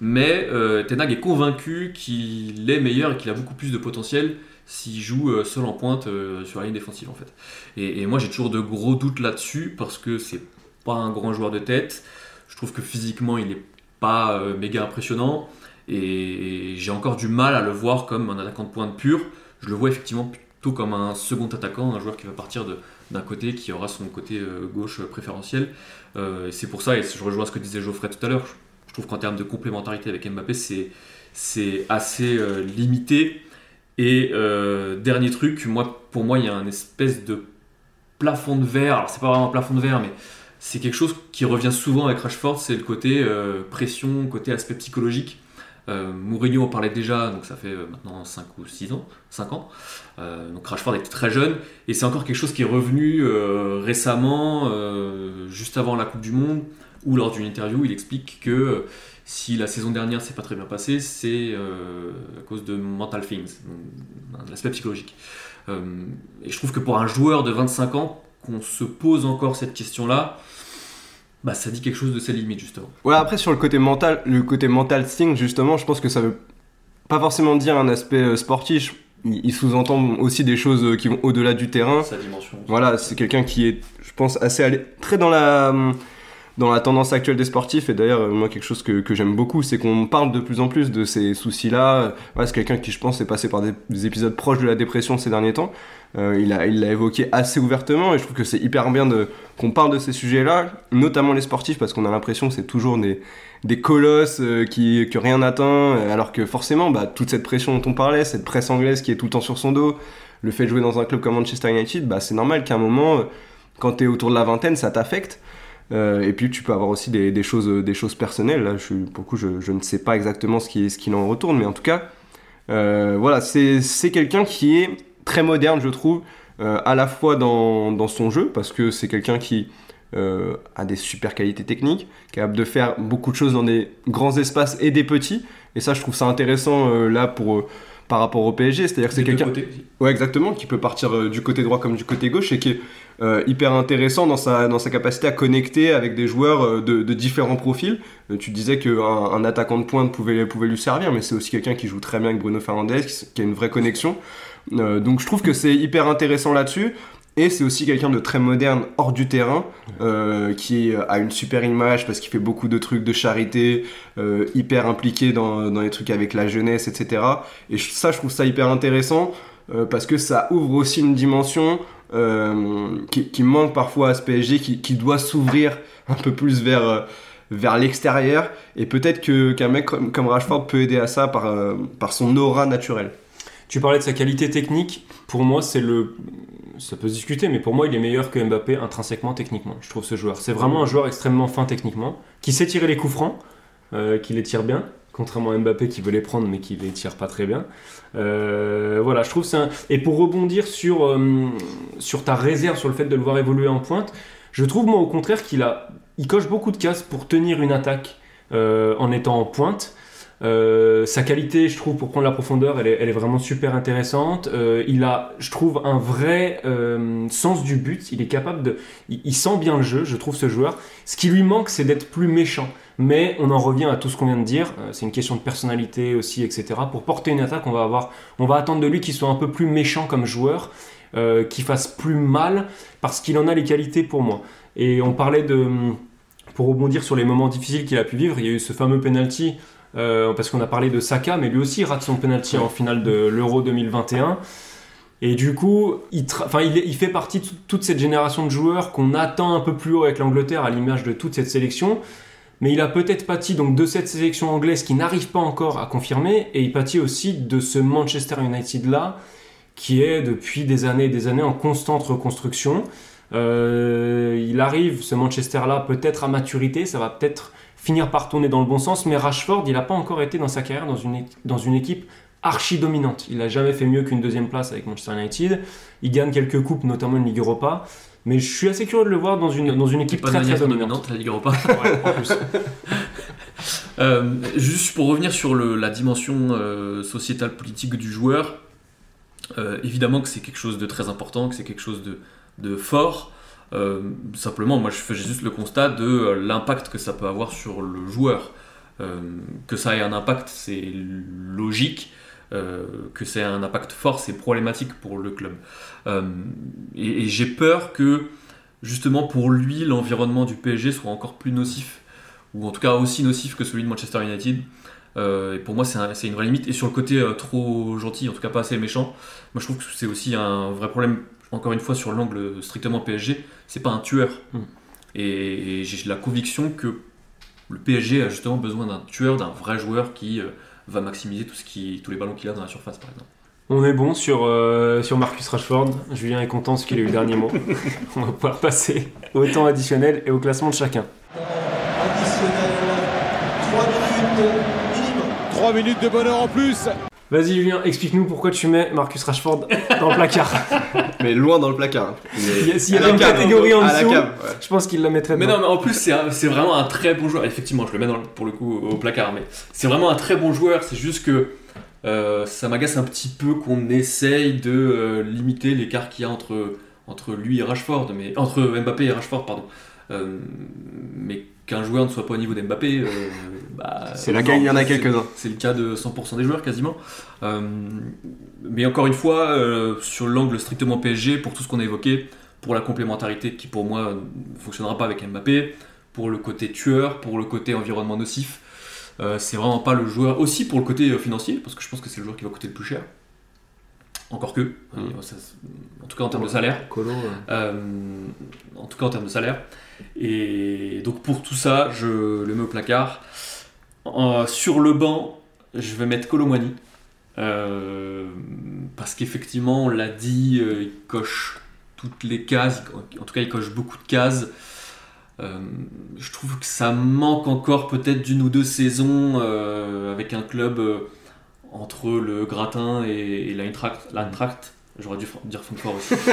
S4: Mais euh, Ten Hag est convaincu qu'il est meilleur et qu'il a beaucoup plus de potentiel s'il joue euh, seul en pointe euh, sur la ligne défensive en fait. Et, moi j'ai toujours de gros doutes là-dessus parce que c'est pas un grand joueur de tête. Je trouve que physiquement il est pas méga impressionnant et j'ai encore du mal à le voir comme un attaquant de pointe pur. Je le vois effectivement plutôt comme un second attaquant, un joueur qui va partir d'un côté, qui aura son côté gauche préférentiel. C'est pour ça, et je rejoins ce que disait Geoffrey tout à l'heure, je trouve qu'en termes de complémentarité avec Mbappé, c'est assez euh, limité. Et euh, dernier truc, pour moi, il y a un espèce de plafond de verre. Alors, c'est pas vraiment un plafond de verre, mais c'est quelque chose qui revient souvent avec Rashford, c'est le côté euh, pression, côté aspect psychologique. Mourinho en parlait déjà, donc ça fait maintenant 5 ou 6 ans, 5 ans. Donc Rashford était très jeune, et c'est encore quelque chose qui est revenu récemment, juste avant la Coupe du Monde, où lors d'une interview, il explique que euh, si la saison dernière s'est pas très bien passée, c'est euh, à cause de mental things, l'aspect psychologique. Euh, et je trouve que pour un joueur de 25 ans, qu'on se pose encore cette question-là, bah, ça dit quelque chose de ses limites, justement.
S3: Ouais, après sur le côté mental, le côté mental thing, justement, je pense que ça veut pas forcément dire un aspect sportif. Il, sous-entend aussi des choses qui vont au-delà du terrain.
S4: Sa dimension.
S3: Voilà, c'est quelqu'un qui est, je pense, assez allé, très dans la, dans la tendance actuelle des sportifs. Et d'ailleurs, moi, quelque chose que, que j'aime beaucoup, c'est qu'on parle de plus en plus de ces soucis-là. C'est quelqu'un qui, je pense, est passé par des, des épisodes proches de la dépression ces derniers temps. Euh, il l'a évoqué assez ouvertement et je trouve que c'est hyper bien qu'on parle de ces sujets-là, notamment les sportifs, parce qu'on a l'impression que c'est toujours des, des colosses euh, qui, que rien n'atteint, alors que forcément, bah, toute cette pression dont on parlait, cette presse anglaise qui est tout le temps sur son dos, le fait de jouer dans un club comme Manchester United, bah, c'est normal qu'à un moment, euh, quand tu es autour de la vingtaine, ça t'affecte. Euh, et puis tu peux avoir aussi des, choses, euh, des choses personnelles. Là, je, pour le coup, je, ne sais pas exactement ce qui, ce qu'il en retourne, mais en tout cas, euh, voilà, c'est quelqu'un qui est très moderne, je trouve, à la fois dans, dans son jeu, parce que c'est quelqu'un qui a des super qualités techniques, capable de faire beaucoup de choses dans des grands espaces et des petits. Et ça, je trouve ça intéressant là pour, par rapport au PSG. C'est-à-dire que c'est quelqu'un. Ouais, exactement, qui peut partir euh, du côté droit comme du côté gauche et qui est euh, hyper intéressant dans sa, dans sa capacité à connecter avec des joueurs euh, de, de différents profils. Tu disais qu'un un attaquant de pointe pouvait, pouvait lui servir, mais c'est aussi quelqu'un qui joue très bien avec Bruno Fernandes, qui, a une vraie connexion. Euh, donc je trouve que c'est hyper intéressant là-dessus. Et c'est aussi quelqu'un de très moderne hors du terrain, euh, qui a une super image parce qu'il fait beaucoup de trucs de charité, euh, hyper impliqué dans, les trucs avec la jeunesse, etc. Et ça, je trouve ça hyper intéressant euh, parce que ça ouvre aussi une dimension qui, manque parfois à ce PSG, qui, doit s'ouvrir un peu plus vers, l'extérieur. Et peut-être que, qu'un mec comme, Rashford peut aider à ça par son aura naturelle.
S2: Tu parlais de sa qualité technique. Pour moi, c'est le. Ça peut se discuter, mais pour moi, il est meilleur que Mbappé intrinsèquement, techniquement. Je trouve ce joueur. C'est vraiment un joueur extrêmement fin techniquement, qui sait tirer les coups francs, euh, qui les tire bien, contrairement à Mbappé qui veut les prendre, mais qui les tire pas très bien. Euh, voilà, je trouve c'est un... Et pour rebondir sur, euh, sur ta réserve, sur le fait de le voir évoluer en pointe, je trouve moi au contraire qu'il a, il coche beaucoup de cases pour tenir une attaque en étant en pointe. Euh, sa qualité, je trouve, pour prendre la profondeur, elle est, vraiment super intéressante. Euh, il a, je trouve, un vrai euh, sens du but. Il est capable de, il, il sent bien le jeu, je trouve, ce joueur. Ce qui lui manque, c'est d'être plus méchant. Mais on en revient à tout ce qu'on vient de dire. C'est une question de personnalité aussi, etc. Pour porter une attaque, on va avoir, on va attendre de lui qu'il soit un peu plus méchant comme joueur, qu'il fasse plus mal, parce qu'il en a les qualités pour moi. Et on parlait de, pour rebondir sur les moments difficiles qu'il a pu vivre, il y a eu ce fameux penalty. Euh, parce qu'on a parlé de Saka, mais lui aussi rate son penalty en finale de l'Euro 2021. Et du coup, il, enfin, il fait partie de toute cette génération de joueurs qu'on attend un peu plus haut avec l'Angleterre à l'image de toute cette sélection. Mais il a peut-être pâti donc de cette sélection anglaise qui n'arrive pas encore à confirmer, et il pâtit aussi de ce Manchester United là, qui est depuis des années et des années en constante reconstruction. Euh, il arrive, ce Manchester là, peut-être à maturité, ça va peut-être finir par tourner dans le bon sens, mais Rashford, il n'a pas encore été dans sa carrière dans une, dans une équipe archi dominante. Il n'a jamais fait mieux qu'une deuxième place avec Manchester United. Il gagne quelques coupes, notamment une Ligue Europa. Mais je suis assez curieux de le voir dans une, dans une équipe
S4: Pas
S2: très très
S4: dominante,
S2: dominante.
S4: la Ligue Europa.
S2: Ouais, en plus.
S4: Euh, juste pour revenir sur le- la dimension euh, sociétale politique du joueur, euh, évidemment que c'est quelque chose de très important, que c'est quelque chose de, de fort. Euh, simplement, moi je fais juste le constat de euh, l'impact que ça peut avoir sur le joueur. Euh, que ça ait un impact, c'est logique. Que c'est un impact fort, c'est problématique pour le club. Et j'ai peur que justement pour lui, l'environnement du PSG soit encore plus nocif ou en tout cas aussi nocif que celui de Manchester United. Et pour moi, c'est un- c'est une vraie limite. Et sur le côté trop gentil, en tout cas pas assez méchant, moi je trouve que c'est aussi un vrai problème, encore une fois, sur l'angle strictement PSG. C'est pas un tueur.
S2: Mm.
S4: Et, et j'ai la conviction que le PSG a justement besoin d'un tueur, d'un vrai joueur qui euh, va maximiser tout ce qui, tous les ballons qu'il a dans la surface, par exemple.
S2: On est bon sur, euh, sur Marcus Rashford. Julien est content parce qu'il a eu le dernier mot. On va pouvoir passer au temps additionnel et au classement de chacun.
S5: Trois minutes de bonheur en plus.
S2: Vas-y Julien, explique-nous pourquoi tu mets Marcus Rashford dans le placard.
S3: Mais loin dans le placard. hein.
S2: Il y a- S'il y avait une
S3: cave,
S2: catégorie en
S3: à la
S2: dessous,
S3: cave, ouais.
S2: je pense qu'il la mettrait
S4: Mais
S2: dedans.
S4: non, mais en plus, c'est vraiment un très bon joueur. Effectivement, je le mets dans le- pour le coup au placard, mais c'est vraiment un très bon joueur. C'est juste que euh, ça m'agace un petit peu qu'on essaye de euh, limiter l'écart qu'il y a entre, entre lui et Rashford, mais entre Mbappé et Rashford, pardon. Euh, mais qu'un joueur ne soit pas au niveau d'Mbappé, euh, bah,
S3: C'est la il y en a quelques-uns.
S4: C'est le cas de 100% des joueurs quasiment. Euh, mais encore une fois, sur l'angle strictement PSG, pour tout ce qu'on a évoqué, pour la complémentarité qui pour moi ne fonctionnera pas avec Mbappé, pour le côté tueur, pour le côté environnement nocif, c'est vraiment pas le joueur. Aussi pour le côté financier, parce que je pense que c'est le joueur qui va coûter le plus cher. Encore que, euh, ça, c'est- en tout cas en termes de salaire.
S2: Colo, ouais.
S4: Euh, en tout cas en termes de salaire. Et donc pour tout ça, je le mets au placard. Sur le banc, je vais mettre Colomwani. Euh, parce qu'effectivement, on l'a dit, euh, il coche toutes les cases. En tout cas, il coche beaucoup de cases. Euh, je trouve que ça manque encore peut-être d'une ou deux saisons euh, avec un club euh, entre le Gratin et, et l'Eintracht. J'aurais dû dire Francfort aussi.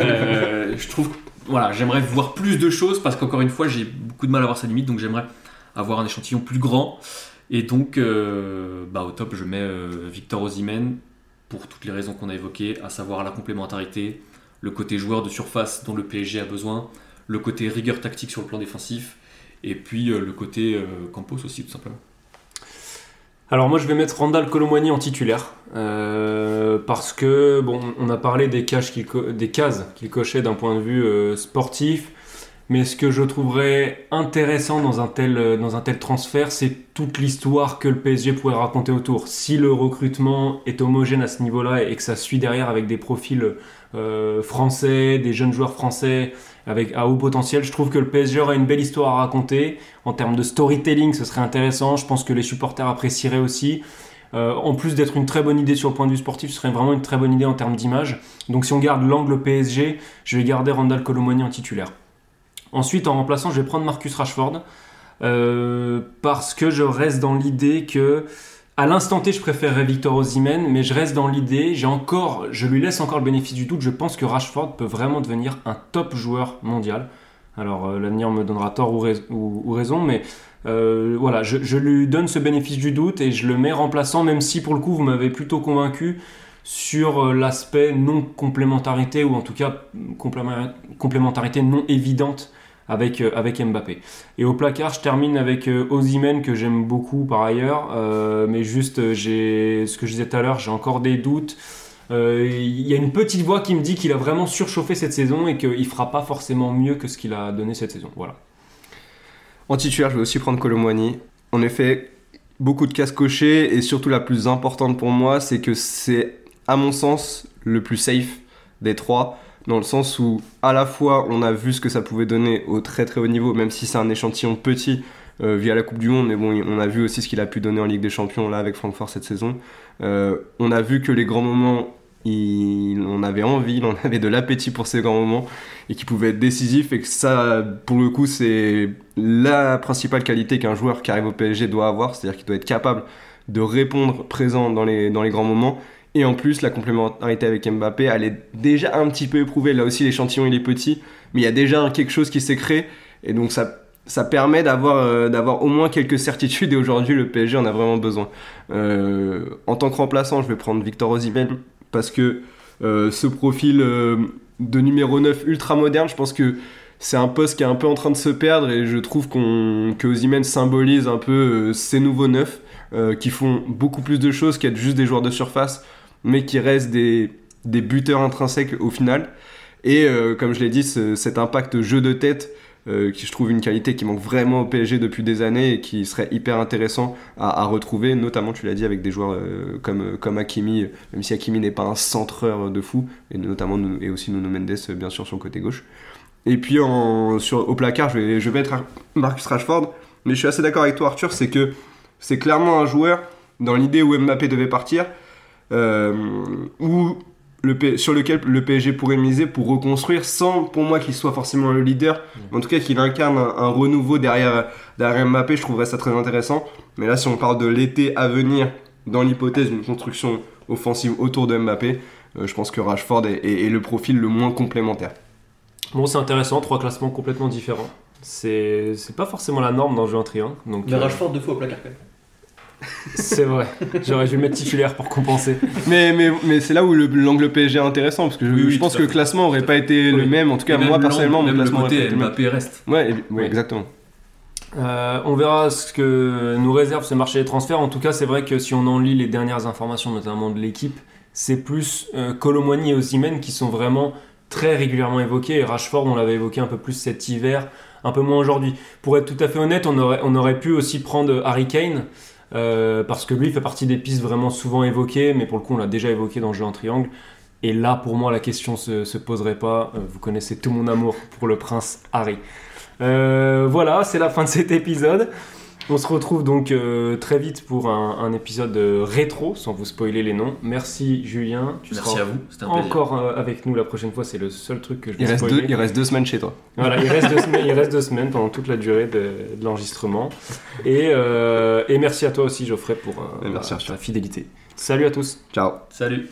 S4: Euh, je trouve voilà, j'aimerais voir plus de choses parce qu'encore une fois, j'ai beaucoup de mal à voir sa limite, donc j'aimerais avoir un échantillon plus grand. Et donc, euh, bah, au top, je mets euh, Victor Osimhen pour toutes les raisons qu'on a évoquées, à savoir la complémentarité, le côté joueur de surface dont le PSG a besoin, le côté rigueur tactique sur le plan défensif, et puis le côté Campos aussi, tout simplement.
S2: Alors moi je vais mettre Randall Colomwani en titulaire euh, parce que bon on a parlé des, cases qu'il cochait d'un point de vue euh, sportif mais ce que je trouverais intéressant dans un tel, euh, transfert c'est toute l'histoire que le PSG pourrait raconter autour. Si le recrutement est homogène à ce niveau-là et que ça suit derrière avec des profils français, des jeunes joueurs français avec à haut potentiel, je trouve que le PSG aura une belle histoire à raconter. En termes de storytelling, ce serait intéressant. Je pense que les supporters apprécieraient aussi. Euh, en plus d'être une très bonne idée sur le point de vue sportif, ce serait vraiment une très bonne idée en termes d'image. Donc si on garde l'angle PSG, je vais garder Randall Colomoni en titulaire. Ensuite, en remplaçant, je vais prendre Marcus Rashford. euh, parce que je reste dans l'idée que à l'instant T, je préférerais Victor Osimhen, mais je reste dans l'idée, j'ai encore, je lui laisse encore le bénéfice du doute. Je pense que Rashford peut vraiment devenir un top joueur mondial. Alors euh, l'avenir me donnera tort ou, rais- ou- ou raison, mais euh, voilà, je, lui donne ce bénéfice du doute et je le mets remplaçant, même si pour le coup vous m'avez plutôt convaincu sur euh, l'aspect non complémentarité ou en tout cas complémentarité non évidente avec, euh, avec Mbappé. Et au placard, je termine avec euh, Osimhen que j'aime beaucoup par ailleurs, euh, mais juste j'ai ce que je disais tout à l'heure, j'ai encore des doutes. Il y a une petite voix qui me dit qu'il a vraiment surchauffé cette saison et qu'il fera pas forcément mieux que ce qu'il a donné cette saison. Voilà.
S3: En titulaire, je vais aussi prendre Colomwani. En effet, beaucoup de cases cochées et surtout la plus importante pour moi, c'est que c'est, à mon sens, le plus safe des trois. Dans le sens où, à la fois, on a vu ce que ça pouvait donner au très très haut niveau, même si c'est un échantillon petit euh, via la Coupe du Monde, mais bon, on a vu aussi ce qu'il a pu donner en Ligue des Champions là avec Francfort cette saison. Euh, on a vu que les grands moments, il en avait envie, en avait de l'appétit pour ces grands moments et qui pouvaient être décisifs et que ça, pour le coup, c'est la principale qualité qu'un joueur qui arrive au PSG doit avoir, c'est-à-dire qu'il doit être capable de répondre présent dans les, dans les grands moments. Et en plus, la complémentarité avec Mbappé, elle est déjà un petit peu éprouvée. Là aussi, l'échantillon, il est petit, mais il y a déjà quelque chose qui s'est créé. Et donc, ça, ça permet d'avoir euh, au moins quelques certitudes. Et aujourd'hui, le PSG en a vraiment besoin. Euh, en tant que remplaçant, je vais prendre Victor Osimhen parce que euh, ce profil de numéro 9 ultra moderne, je pense que c'est un poste qui est un peu en train de se perdre et je trouve qu'on que Osimhen symbolise un peu ces nouveaux neufs qui font beaucoup plus de choses qu'être juste des joueurs de surface, mais qui restent des, des buteurs intrinsèques au final. Et euh, comme je l'ai dit, ce- cet impact jeu de tête euh, qui je trouve une qualité qui manque vraiment au PSG depuis des années et qui serait hyper intéressant à, retrouver, notamment tu l'as dit avec des joueurs euh, comme, comme Hakimi, même si Hakimi n'est pas un centreur de fou, et notamment et aussi Nuno Mendes bien sûr sur le côté gauche. Et puis sur, au placard, je vais, je vais être Marcus Rashford, mais je suis assez d'accord avec toi Arthur, c'est que c'est clairement un joueur dans l'idée où Mbappé devait partir, où le P- sur lequel le PSG pourrait miser pour reconstruire sans pour moi qu'il soit forcément le leader, en tout cas qu'il incarne un, un renouveau derrière, derrière Mbappé, je trouverais ça très intéressant. Mais là si on parle de l'été à venir, dans l'hypothèse d'une construction offensive autour de Mbappé, euh, je pense que Rashford est, est- est le profil le moins complémentaire.
S2: Bon, c'est intéressant, trois classements complètement différents. C'est pas forcément la norme dans le jeu en triangle. Donc,
S4: Mais
S2: euh,
S4: Rashford deux fois au placard quand même.
S2: C'est vrai. J'aurais dû le mettre titulaire pour compenser.
S3: Mais, mais, mais c'est là où le- l'angle PSG est intéressant, parce que je,
S4: Oui, oui,
S3: je pense que le classement aurait pas été le même, en tout cas moi personnellement mon
S4: le
S3: classement aurait pas
S4: côté
S3: été le même.
S4: Mbappé reste.
S3: Ouais, et- exactement.
S2: Euh, on verra ce que nous réserve ce marché des transferts. En tout cas, c'est vrai que si on en lit les dernières informations, notamment de l'équipe, c'est plus euh, Colomwani et Osimhen qui sont vraiment très régulièrement évoqués. Et Rashford, on l'avait évoqué un peu plus cet hiver, un peu moins aujourd'hui. Pour être tout à fait honnête, on aurait, on aurait pu aussi prendre Harry Kane. Euh, parce que lui fait partie des pistes vraiment souvent évoquées, mais pour le coup on l'a déjà évoqué dans le jeu en triangle. Et là, pour moi, la question se, se poserait pas. Euh, vous connaissez tout mon amour pour le prince Harry. Euh, voilà, c'est la fin de cet épisode. On se retrouve donc euh, très vite pour un, un épisode euh, rétro, sans vous spoiler les noms. Merci Julien. Tu
S4: Merci
S2: seras
S4: à vous, un
S2: encore euh, avec nous la prochaine fois. C'est le seul truc que je vais
S3: Il reste,
S2: spoiler.
S3: deux, il reste deux semaines chez toi.
S2: Voilà, il reste, deux semaines, il reste deux semaines pendant toute la durée de, de l'enregistrement. Et, euh, et merci à toi aussi Geoffrey pour euh,
S3: merci,
S2: ta fidélité. Salut à tous.
S3: Ciao.
S4: Salut.